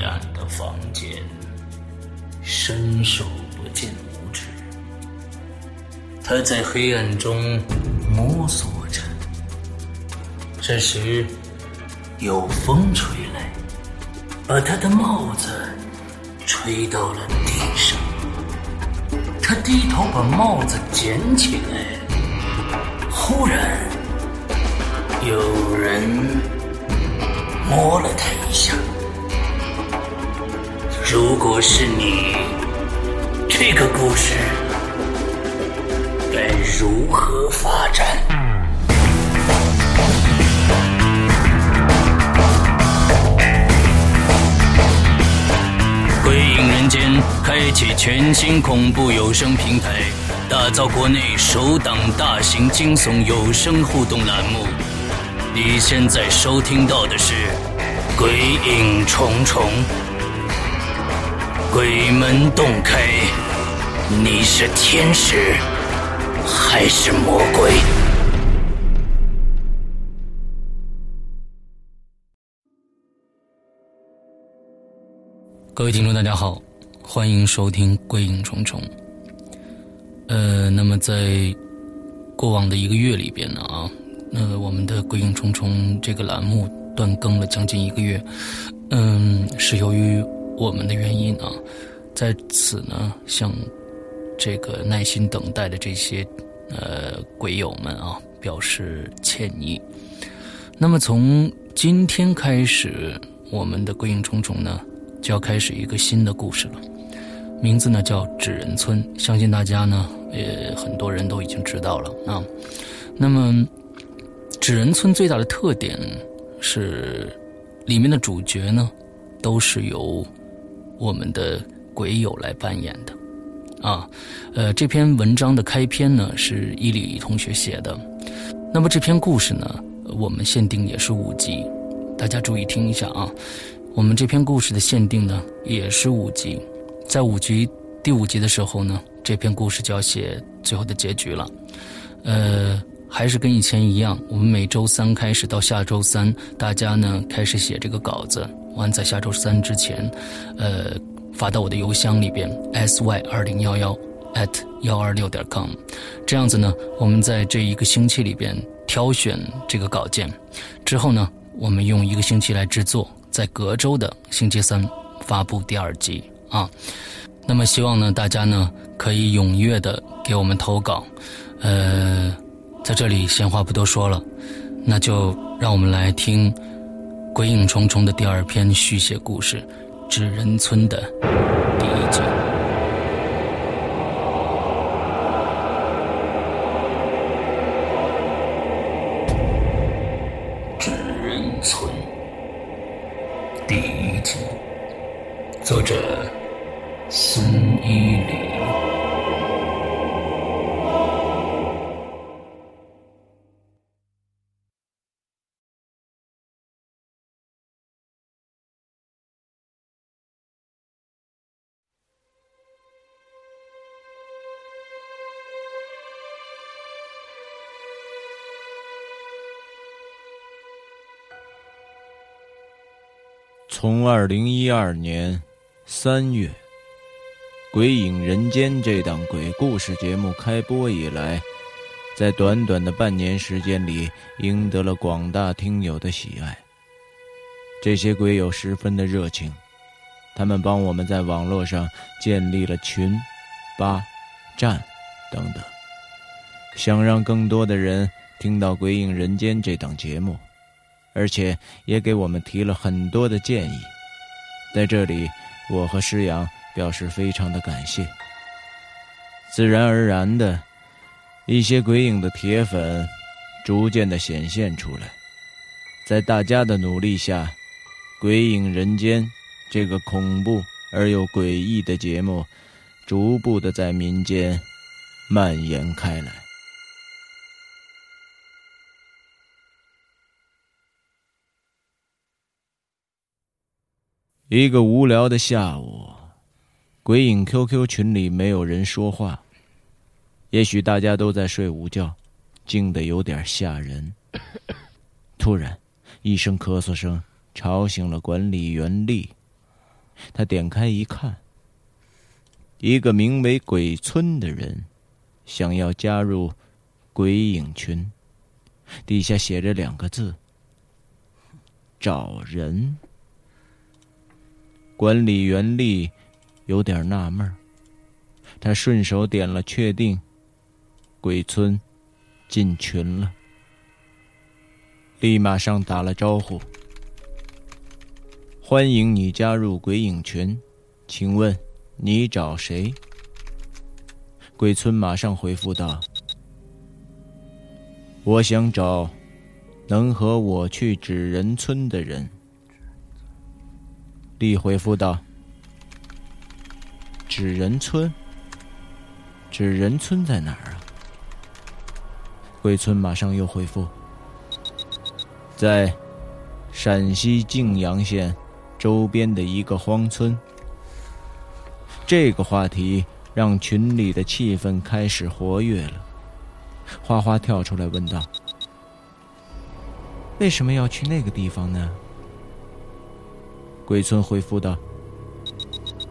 黑暗的房间伸手不见五指，他在黑暗中摸索着。这时，有风吹来，把他的帽子吹到了地上。他低头把帽子捡起来，忽然有人摸了他一下。如果是你。这个故事该如何发展？鬼影人间开启全新恐怖有声平台，打造国内首档大型惊悚有声互动栏目。你现在收听到的是《鬼影重重》，鬼门洞开。你是天使还是魔鬼？各位听众，大家好，欢迎收听《鬼影重重》。呃，那么在过往的一个月里边呢，啊，那我们的《鬼影重重》这个栏目断更了将近一个月，嗯，是由于我们的原因啊，在此呢，向。这个耐心等待的这些呃鬼友们啊，表示歉意。那么从今天开始，我们的《鬼影重重》呢就要开始一个新的故事了，名字呢叫纸人村。相信大家呢也很多人都已经知道了啊。那么纸人村最大的特点是，里面的主角呢都是由我们的鬼友来扮演的。啊，呃，这篇文章的开篇呢是伊里同学写的，那么这篇故事呢，我们限定也是五集，大家注意听一下啊，我们这篇故事的限定呢也是五集，在五集第五集的时候呢，这篇故事就要写最后的结局了，呃，还是跟以前一样，我们每周三开始到下周三，大家呢开始写这个稿子，完在下周三之前，呃。发到我的邮箱里边，sy 二零幺幺 at 幺二六点 com，这样子呢，我们在这一个星期里边挑选这个稿件，之后呢，我们用一个星期来制作，在隔周的星期三发布第二集啊。那么希望呢，大家呢可以踊跃的给我们投稿，呃，在这里闲话不多说了，那就让我们来听《鬼影重重》的第二篇续写故事。纸人村的第一集。从二零一二年三月，《鬼影人间》这档鬼故事节目开播以来，在短短的半年时间里，赢得了广大听友的喜爱。这些鬼友十分的热情，他们帮我们在网络上建立了群，八、站等等，想让更多的人听到《鬼影人间》这档节目，而且也给我们提了很多的建议。在这里，我和师阳表示非常的感谢。自然而然的，一些鬼影的铁粉逐渐的显现出来，在大家的努力下，《鬼影人间》这个恐怖而又诡异的节目，逐步的在民间蔓延开来。一个无聊的下午，鬼影 QQ 群里没有人说话。也许大家都在睡午觉，静得有点吓人。突然，一声咳嗽声吵醒了管理员丽。他点开一看，一个名为“鬼村”的人想要加入鬼影群，底下写着两个字：“找人。”管理员丽有点纳闷他顺手点了确定。鬼村进群了，立马上打了招呼：“欢迎你加入鬼影群，请问你找谁？”鬼村马上回复道：“我想找能和我去纸人村的人。”丽回复道：“纸人村？纸人村在哪儿啊？”鬼村马上又回复：“在陕西泾阳县周边的一个荒村。”这个话题让群里的气氛开始活跃了。花花跳出来问道：“为什么要去那个地方呢？”鬼村回复道：“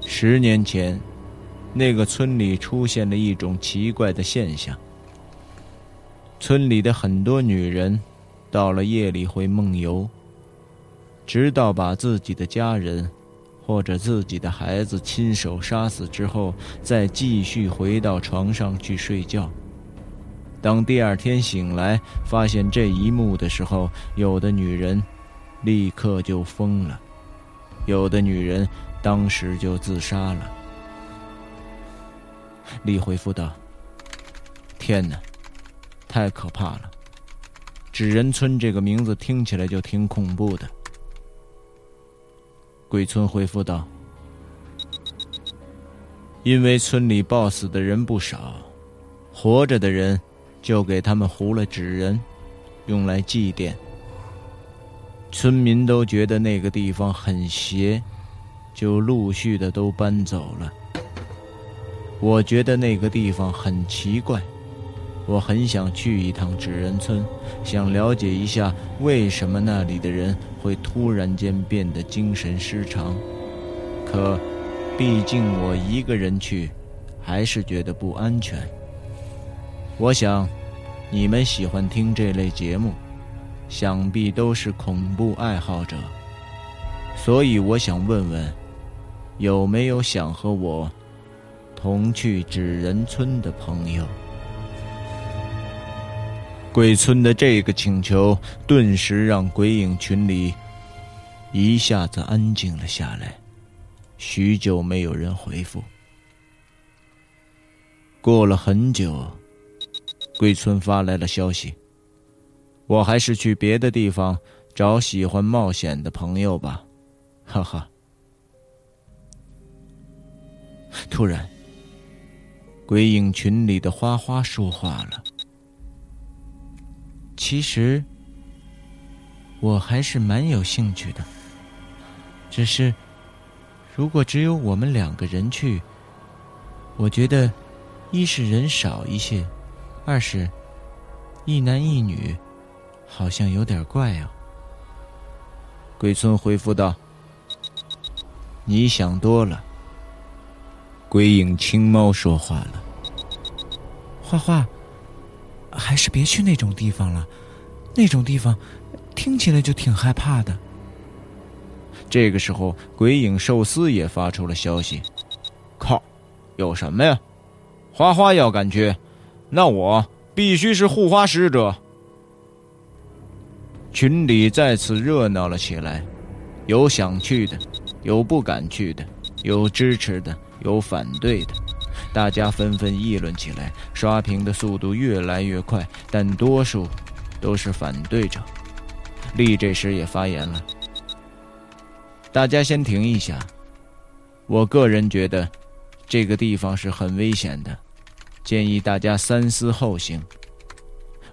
十年前，那个村里出现了一种奇怪的现象。”村里的很多女人，到了夜里会梦游，直到把自己的家人或者自己的孩子亲手杀死之后，再继续回到床上去睡觉。当第二天醒来发现这一幕的时候，有的女人立刻就疯了，有的女人当时就自杀了。李回复道：“天哪！”太可怕了，纸人村这个名字听起来就挺恐怖的。鬼村回复道：“因为村里暴死的人不少，活着的人就给他们糊了纸人，用来祭奠。村民都觉得那个地方很邪，就陆续的都搬走了。我觉得那个地方很奇怪。”我很想去一趟纸人村，想了解一下为什么那里的人会突然间变得精神失常。可，毕竟我一个人去，还是觉得不安全。我想，你们喜欢听这类节目，想必都是恐怖爱好者，所以我想问问，有没有想和我同去纸人村的朋友？鬼村的这个请求，顿时让鬼影群里一下子安静了下来。许久没有人回复。过了很久，鬼村发来了消息：“我还是去别的地方找喜欢冒险的朋友吧。”哈哈。突然，鬼影群里的花花说话了。其实，我还是蛮有兴趣的。只是，如果只有我们两个人去，我觉得，一是人少一些，二是，一男一女，好像有点怪哦。鬼村回复道：“你想多了。”鬼影青猫说话了：“画画。”还是别去那种地方了，那种地方听起来就挺害怕的。这个时候，鬼影寿司也发出了消息：“靠，有什么呀？花花要敢去，那我必须是护花使者。群里再次热闹了起来，有想去的，有不敢去的，有支持的，有反对的，大家纷纷议论起来。刷屏的速度越来越快，但多数都是反对者。丽这时也发言了：“大家先停一下，我个人觉得这个地方是很危险的，建议大家三思后行。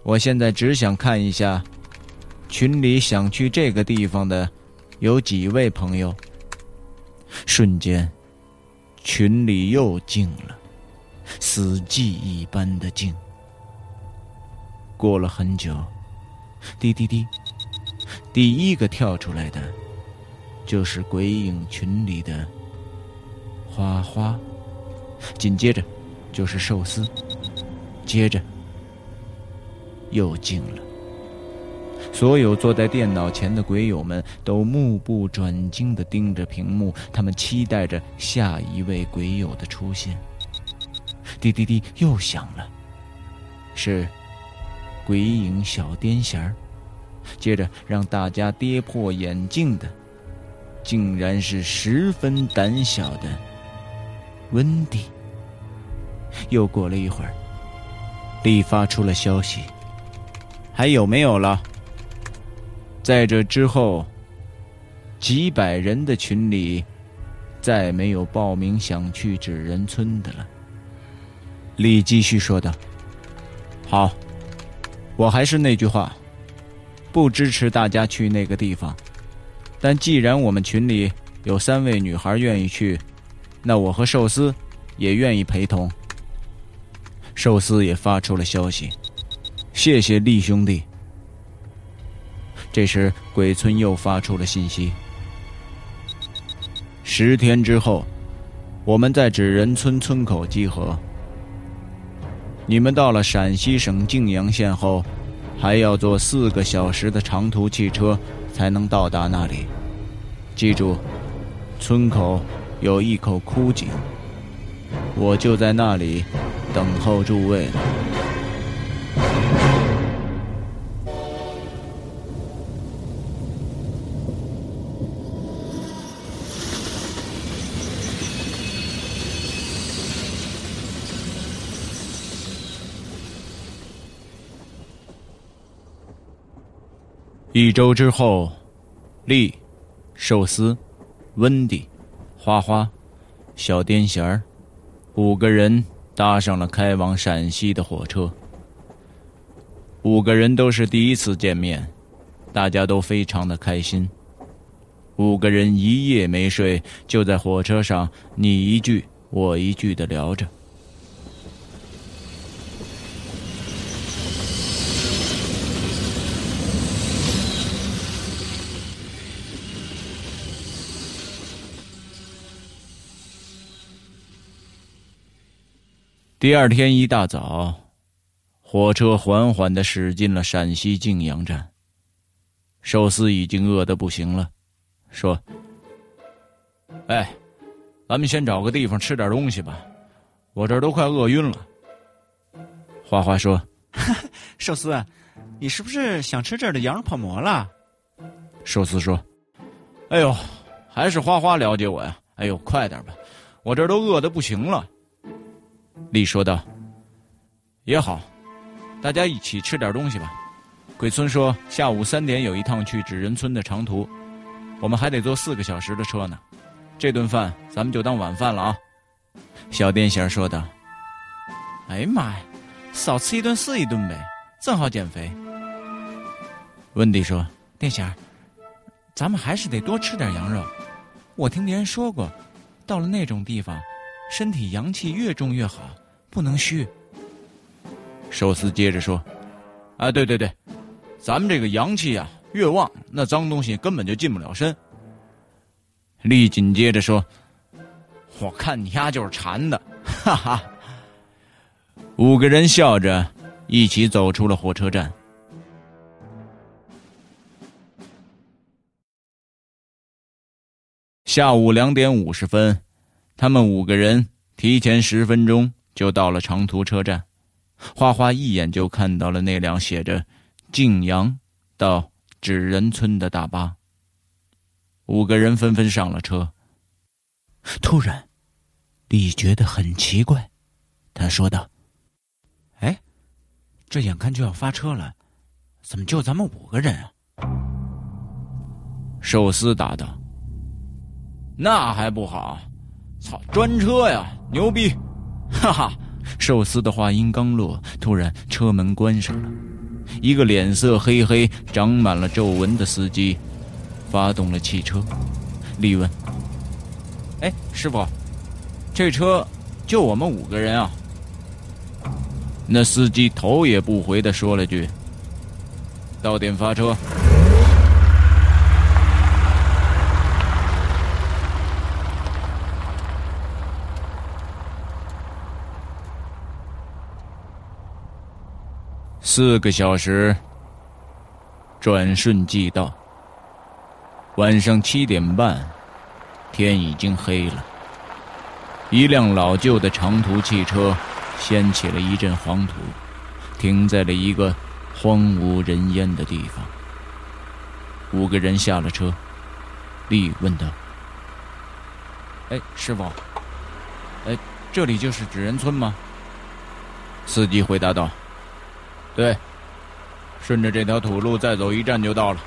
我现在只想看一下。”群里想去这个地方的有几位朋友？瞬间，群里又静了，死寂一般的静。过了很久，滴滴滴，第一个跳出来的，就是鬼影群里的花花，紧接着就是寿司，接着又静了。所有坐在电脑前的鬼友们都目不转睛地盯着屏幕，他们期待着下一位鬼友的出现。滴滴滴，又响了，是鬼影小癫痫儿。接着让大家跌破眼镜的，竟然是十分胆小的温迪。又过了一会儿，丽发出了消息：“还有没有了？”在这之后，几百人的群里，再没有报名想去纸人村的了。李继续说道：“好，我还是那句话，不支持大家去那个地方。但既然我们群里有三位女孩愿意去，那我和寿司也愿意陪同。”寿司也发出了消息：“谢谢厉兄弟。”这时，鬼村又发出了信息：十天之后，我们在纸人村村口集合。你们到了陕西省泾阳县后，还要坐四个小时的长途汽车才能到达那里。记住，村口有一口枯井，我就在那里等候诸位。一周之后，丽、寿司、温迪、花花、小癫痫儿五个人搭上了开往陕西的火车。五个人都是第一次见面，大家都非常的开心。五个人一夜没睡，就在火车上你一句我一句的聊着。第二天一大早，火车缓缓的驶进了陕西泾阳站。寿司已经饿得不行了，说：“哎，咱们先找个地方吃点东西吧，我这儿都快饿晕了。”花花说：“寿司，你是不是想吃这儿的羊肉泡馍了？”寿司说：“哎呦，还是花花了解我呀！哎呦，快点吧，我这儿都饿得不行了。”丽说道：“也好，大家一起吃点东西吧。”鬼村说：“下午三点有一趟去纸人村的长途，我们还得坐四个小时的车呢。这顿饭咱们就当晚饭了啊。”小癫痫说道：“哎呀妈呀，少吃一顿是一顿呗，正好减肥。”温迪说：“癫痫，咱们还是得多吃点羊肉。我听别人说过，到了那种地方。”身体阳气越重越好，不能虚。寿司接着说：“啊，对对对，咱们这个阳气啊越旺，那脏东西根本就进不了身。”丽紧接着说：“我看你丫就是馋的，哈哈。”五个人笑着一起走出了火车站。下午两点五十分。他们五个人提前十分钟就到了长途车站。花花一眼就看到了那辆写着“晋阳到纸人村”的大巴。五个人纷纷上了车。突然，李觉得很奇怪，他说道：“哎，这眼看就要发车了，怎么就咱们五个人啊？”寿司答道：“那还不好，操，专车呀，牛逼！”哈哈。寿司的话音刚落，突然车门关上了。一个脸色黑黑、长满了皱纹的司机发动了汽车。李问：“哎，师傅，这车就我们五个人啊？”那司机头也不回的说了句：“到点发车。”四个小时转瞬即到，晚上七点半，天已经黑了。一辆老旧的长途汽车掀起了一阵黄土，停在了一个荒无人烟的地方。五个人下了车，丽问道：“哎，师傅，哎，这里就是纸人村吗？”司机回答道。对，顺着这条土路再走一站就到了。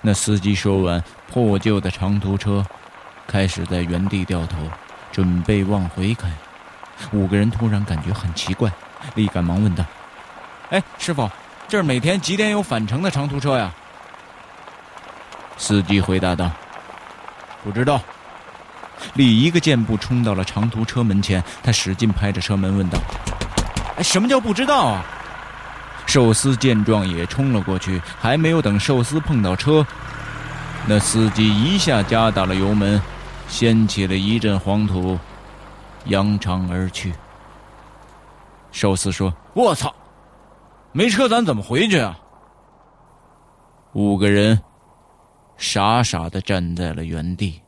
那司机说完，破旧的长途车开始在原地掉头，准备往回开。五个人突然感觉很奇怪，立赶忙问道：“哎，师傅，这儿每天几点有返程的长途车呀？”司机回答道：“不知道。”李一个箭步冲到了长途车门前，他使劲拍着车门问道。什么叫不知道啊？寿司见状也冲了过去，还没有等寿司碰到车，那司机一下加大了油门，掀起了一阵黄土，扬长而去。寿司说：“我操，没车咱怎么回去啊？”五个人傻傻的站在了原地。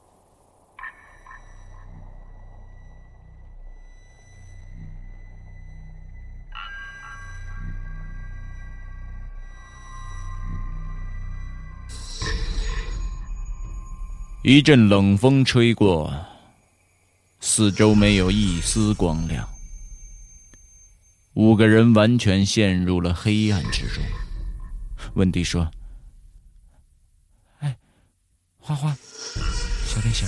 一阵冷风吹过，四周没有一丝光亮，五个人完全陷入了黑暗之中。温迪说：“哎，花花，小电线，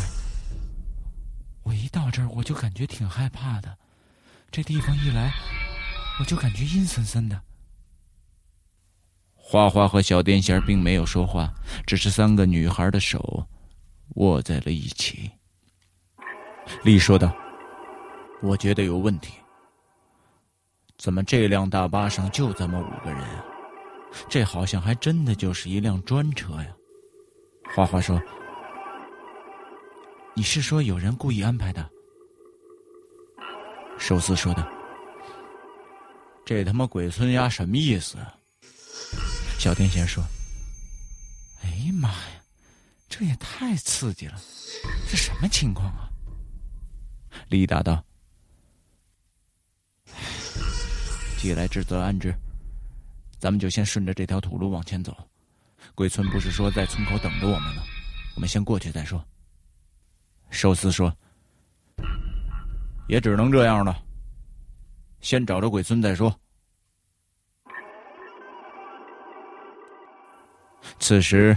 我一到这儿我就感觉挺害怕的，这地方一来我就感觉阴森森的。”花花和小电线并没有说话，只是三个女孩的手。握在了一起，丽说道：“我觉得有问题。怎么这辆大巴上就这么五个人啊？这好像还真的就是一辆专车呀。”花花说：“你是说有人故意安排的？”寿司说道：“这他妈鬼村丫什么意思？”小天仙说：“哎呀妈呀！”这也太刺激了，这什么情况啊？李达道：“既来之则安之，咱们就先顺着这条土路往前走。鬼村不是说在村口等着我们吗？我们先过去再说。”寿司说：“也只能这样了，先找着鬼村再说。”此时。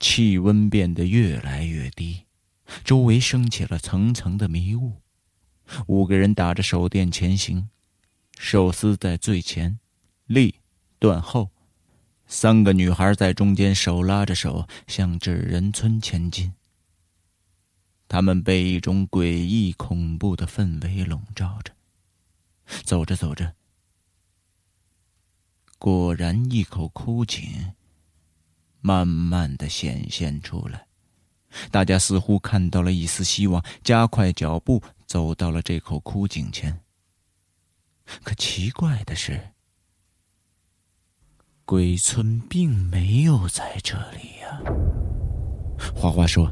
气温变得越来越低，周围升起了层层的迷雾。五个人打着手电前行，寿司在最前，立断后，三个女孩在中间手拉着手向纸人村前进。他们被一种诡异恐怖的氛围笼罩着。走着走着，果然一口枯井。慢慢的显现出来，大家似乎看到了一丝希望，加快脚步走到了这口枯井前。可奇怪的是，鬼村并没有在这里呀。花花说：“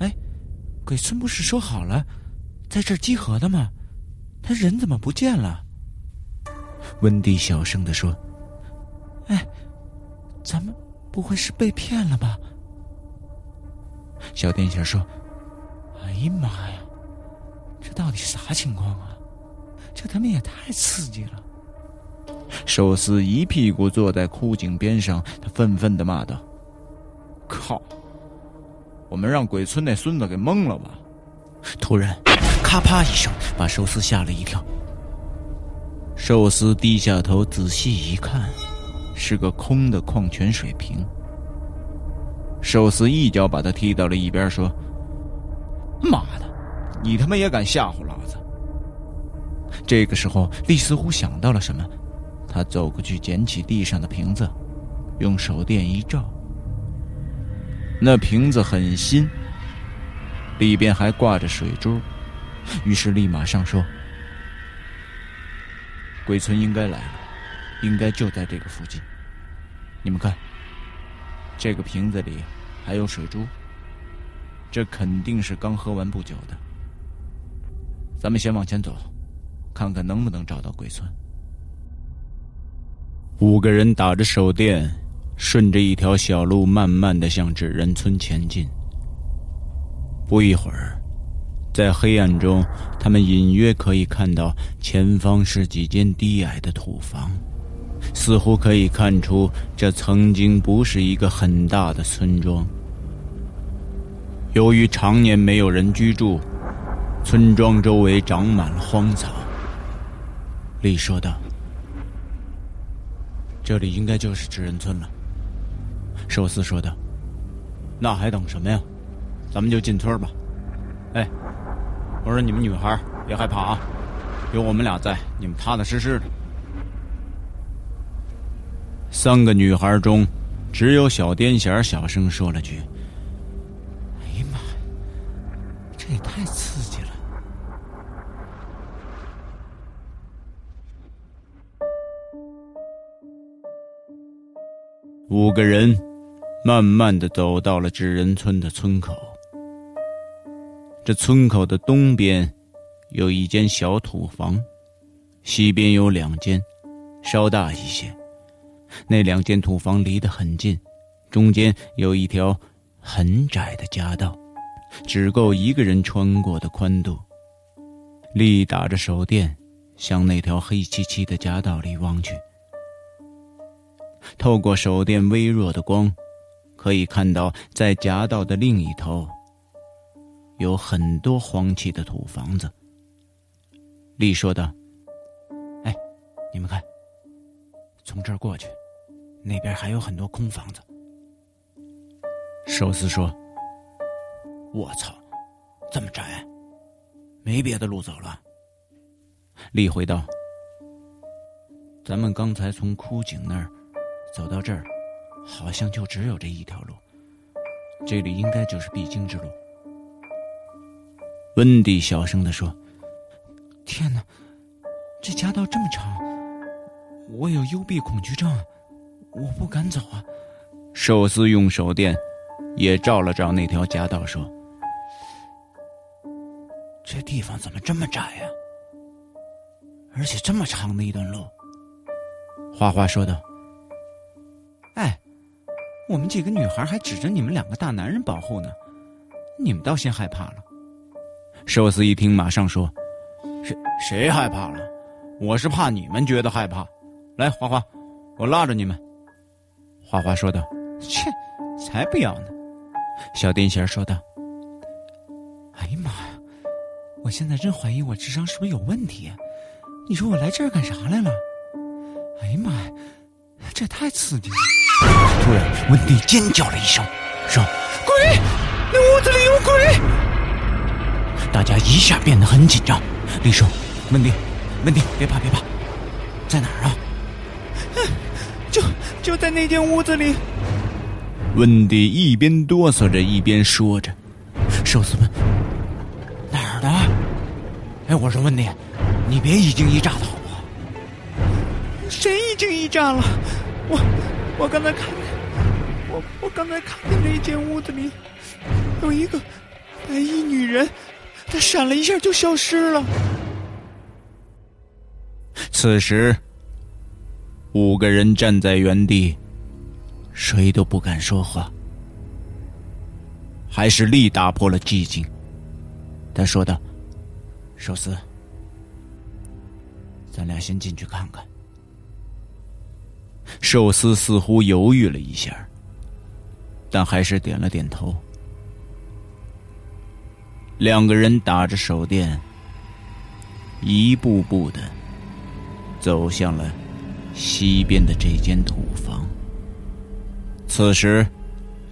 哎，鬼村不是说好了，在这儿集合的吗？他人怎么不见了？温蒂小声的说：“哎，咱们不会是被骗了吧？”小电线说：“哎呀妈呀，这到底啥情况啊？这他妈也太刺激了！”寿司一屁股坐在枯井边上，他愤愤的骂道：“靠！我们让鬼村那孙子给蒙了吧！”突然，咔啪一声，把寿司吓了一跳。寿司低下头仔细一看，是个空的矿泉水瓶。寿司一脚把他踢到了一边，说：“妈的，你他妈也敢吓唬老子！”这个时候，丽似乎想到了什么，他走过去捡起地上的瓶子，用手电一照，那瓶子很新，里边还挂着水珠，于是立马上说：“鬼村应该来了，应该就在这个附近。你们看。”这个瓶子里还有水珠，这肯定是刚喝完不久的。咱们先往前走，看看能不能找到鬼村。五个人打着手电，顺着一条小路，慢慢的向纸人村前进。不一会儿，在黑暗中，他们隐约可以看到前方是几间低矮的土房。似乎可以看出，这曾经不是一个很大的村庄。由于常年没有人居住，村庄周围长满了荒草。丽说道：“这里应该就是纸人村了。”寿司说道：“那还等什么呀？咱们就进村吧。”哎，我说你们女孩别害怕啊，有我们俩在，你们踏踏实实的。三个女孩中，只有小癫痫小声说了句：“哎呀妈呀，这也太刺激了！”五个人慢慢的走到了纸人村的村口。这村口的东边有一间小土房，西边有两间，稍大一些。那两间土房离得很近，中间有一条很窄的夹道，只够一个人穿过的宽度。丽打着手电，向那条黑漆漆的夹道里望去。透过手电微弱的光，可以看到在夹道的另一头有很多荒弃的土房子。丽说道：“哎，你们看，从这儿过去。”那边还有很多空房子。寿司说：“我操，这么窄，没别的路走了。”丽回道：“咱们刚才从枯井那儿走到这儿，好像就只有这一条路，这里应该就是必经之路。”温蒂小声的说：“天哪，这夹道这么长，我有幽闭恐惧症。”我不敢走啊！寿司用手电也照了照那条夹道，说：“这地方怎么这么窄呀？而且这么长的一段路。”花花说道：“哎，我们几个女孩还指着你们两个大男人保护呢，你们倒先害怕了。”寿司一听，马上说：“谁谁害怕了？我是怕你们觉得害怕。来，花花，我拉着你们。”花花说道：“切，才不要呢！”小癫痫说道：“哎呀妈呀，我现在真怀疑我智商是不是有问题？你说我来这儿干啥来了？哎呀妈呀，这也太刺激了！”突然，温蒂尖叫了一声，说：“鬼！那屋子里有鬼！”大家一下变得很紧张。丽说：“温蒂，温蒂，别怕，别怕，在哪儿啊？”就就在那间屋子里，温迪一边哆嗦着一边说着：“寿司们哪儿的？哎，我说温迪，你别一惊一乍的好不好？谁一惊一乍了？我我刚才看见，我我刚才看见那间屋子里有一个白衣女人她闪了一下就消失了。此时，五个人站在原地，谁都不敢说话。还是力打破了寂静。他说道：“寿司，咱俩先进去看看。”寿司似乎犹豫了一下，但还是点了点头。两个人打着手电，一步步的走向了西边的这间土房。此时，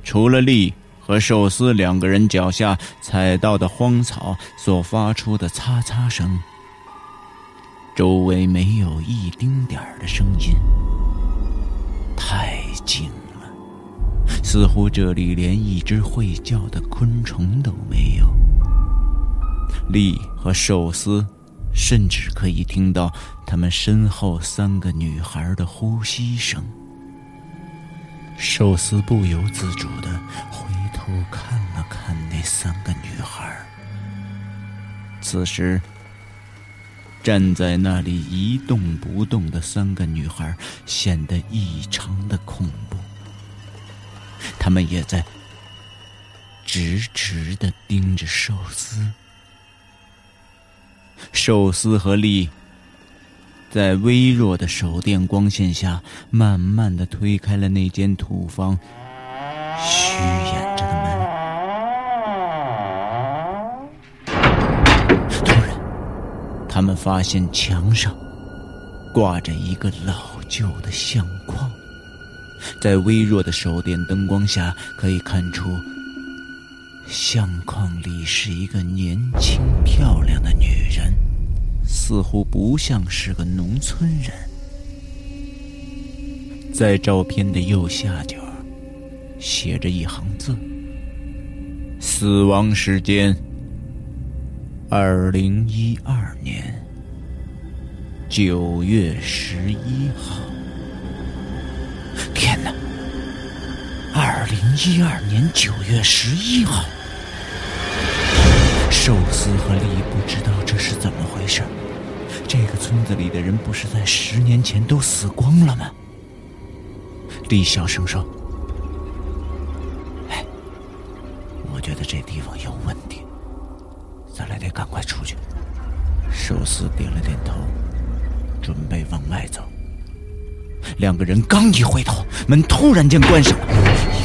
除了力和寿司两个人脚下踩到的荒草所发出的擦擦声，周围没有一丁点儿的声音。太静了，似乎这里连一只会叫的昆虫都没有。力和寿司，甚至可以听到他们身后三个女孩的呼吸声。寿司不由自主的回头看了看那三个女孩。此时，站在那里一动不动的三个女孩显得异常的恐怖。他们也在直直的盯着寿司。寿司和力在微弱的手电光线下，慢慢的推开了那间土房虚掩着的门。突然，他们发现墙上挂着一个老旧的相框，在微弱的手电灯光下，可以看出相框里是一个年轻漂亮的女人。似乎不像是个农村人。在照片的右下角，写着一行字：“死亡时间：二零一二年九月十一号。”天哪！二零一二年九月十一号。寿司和力不知道这是怎么回事。这个村子里的人不是在十年前都死光了吗？力小声说：“哎，我觉得这地方有问题，咱俩得赶快出去。”寿司点了点头，准备往外走。两个人刚一回头，门突然间关上了，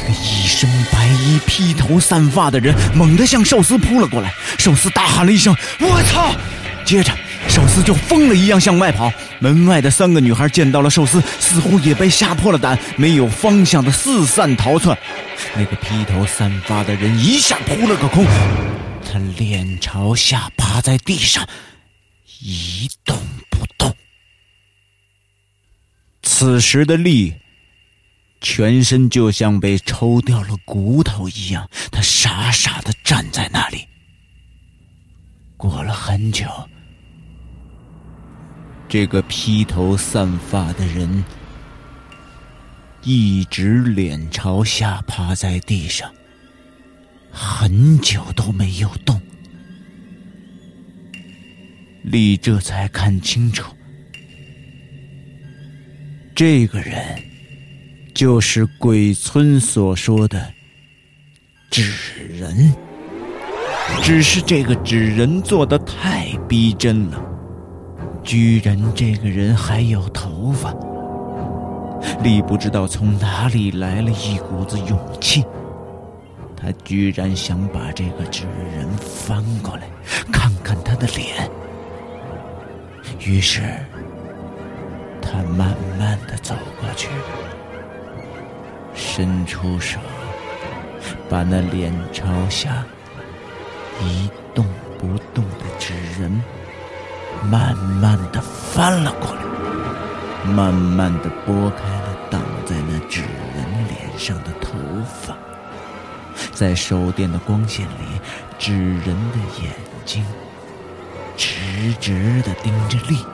一个一身白衣、披头散发的人猛地向寿司扑了过来。寿司大喊了一声：“我操！”接着。寿司就疯了一样向外跑，门外的三个女孩见到了寿司，似乎也被吓破了胆，没有方向的四散逃窜。那个披头散发的人一下扑了个空，他脸朝下趴在地上，一动不动。此时的力，全身就像被抽掉了骨头一样，他傻傻的站在那里。过了很久。这个披头散发的人一直脸朝下趴在地上，很久都没有动。丽这才看清楚，这个人就是鬼村所说的纸人，只是这个纸人做的太逼真了。居然这个人还有头发，李不知道从哪里来了一股子勇气，他居然想把这个纸人翻过来，看看他的脸。于是，他慢慢的走过去，伸出手，把那脸朝下、一动不动的纸人。慢慢的翻了过来，慢慢的拨开了挡在那纸人脸上的头发，在手电的光线里，纸人的眼睛直直的盯着丽，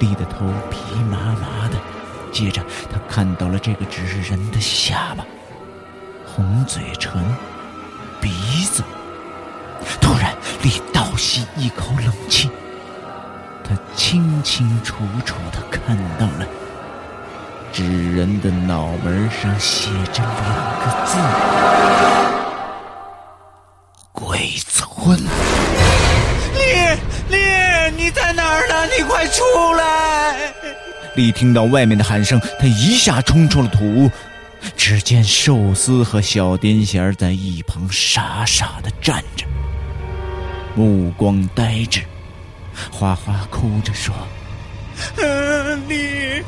丽的头皮麻麻的。接着，他看到了这个纸人的下巴、红嘴唇、鼻子，突然，李倒吸一口冷气，他清清楚楚的看到了纸人的脑门上写着两个字：“鬼村。”丽丽，你在哪儿呢？你快出来！丽听到外面的喊声，他一下冲出了土屋。只见寿司和小癫痫在一旁傻傻的站着，目光呆滞。花花哭着说：“丽，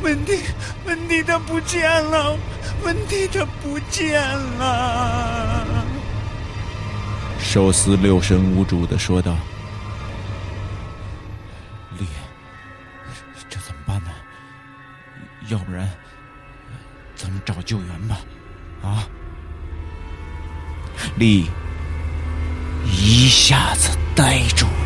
文迪，文迪他不见了，文迪他不见了。”寿司六神无主的说道：“救援吧，啊！丽一下子呆住了。